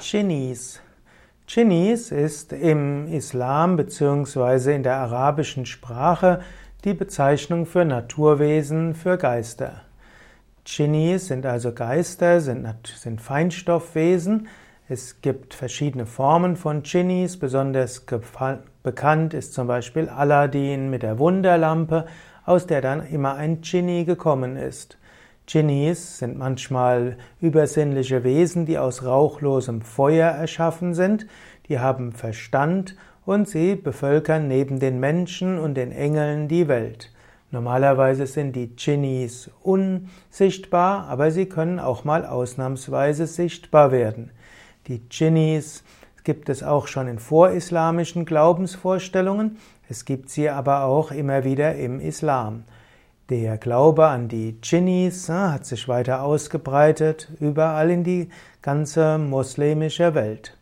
Dschinnis. Dschinnis ist im Islam bzw. in der arabischen Sprache die Bezeichnung für Naturwesen, für Geister. Dschinnis sind also Geister, sind, sind Feinstoffwesen. Es gibt verschiedene Formen von Dschinnis. Besonders bekannt ist zum Beispiel Aladdin mit der Wunderlampe, aus der dann immer ein Dschinni gekommen ist. Dschinnis sind manchmal übersinnliche Wesen, die aus rauchlosem Feuer erschaffen sind, die haben Verstand und sie bevölkern neben den Menschen und den Engeln die Welt. Normalerweise sind die Dschinnis unsichtbar, aber sie können auch mal ausnahmsweise sichtbar werden. Die Dschinnis gibt es auch schon in vorislamischen Glaubensvorstellungen, es gibt sie aber auch immer wieder im Islam. Der Glaube an die Dschinnis äh, hat sich weiter ausgebreitet, überall in die ganze muslimische Welt.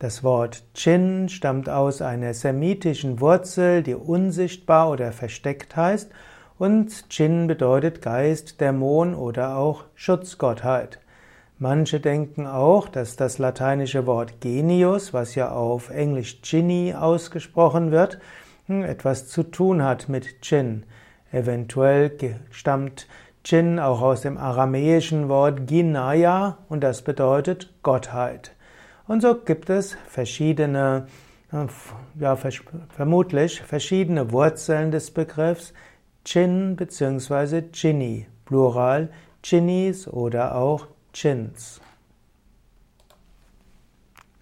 Das Wort Djinn stammt aus einer semitischen Wurzel, die unsichtbar oder versteckt heißt, und Djinn bedeutet Geist, Dämon oder auch Schutzgottheit. Manche denken auch, dass das lateinische Wort Genius, was ja auf Englisch Ginny ausgesprochen wird, hm, etwas zu tun hat mit Djinn. Eventuell stammt Jin auch aus dem aramäischen Wort Ginaya und das bedeutet Gottheit. Und so gibt es verschiedene, äh, ja, vermutlich verschiedene Wurzeln des Begriffs Jin bzw. Jinni, Plural Jinnis oder auch Jins.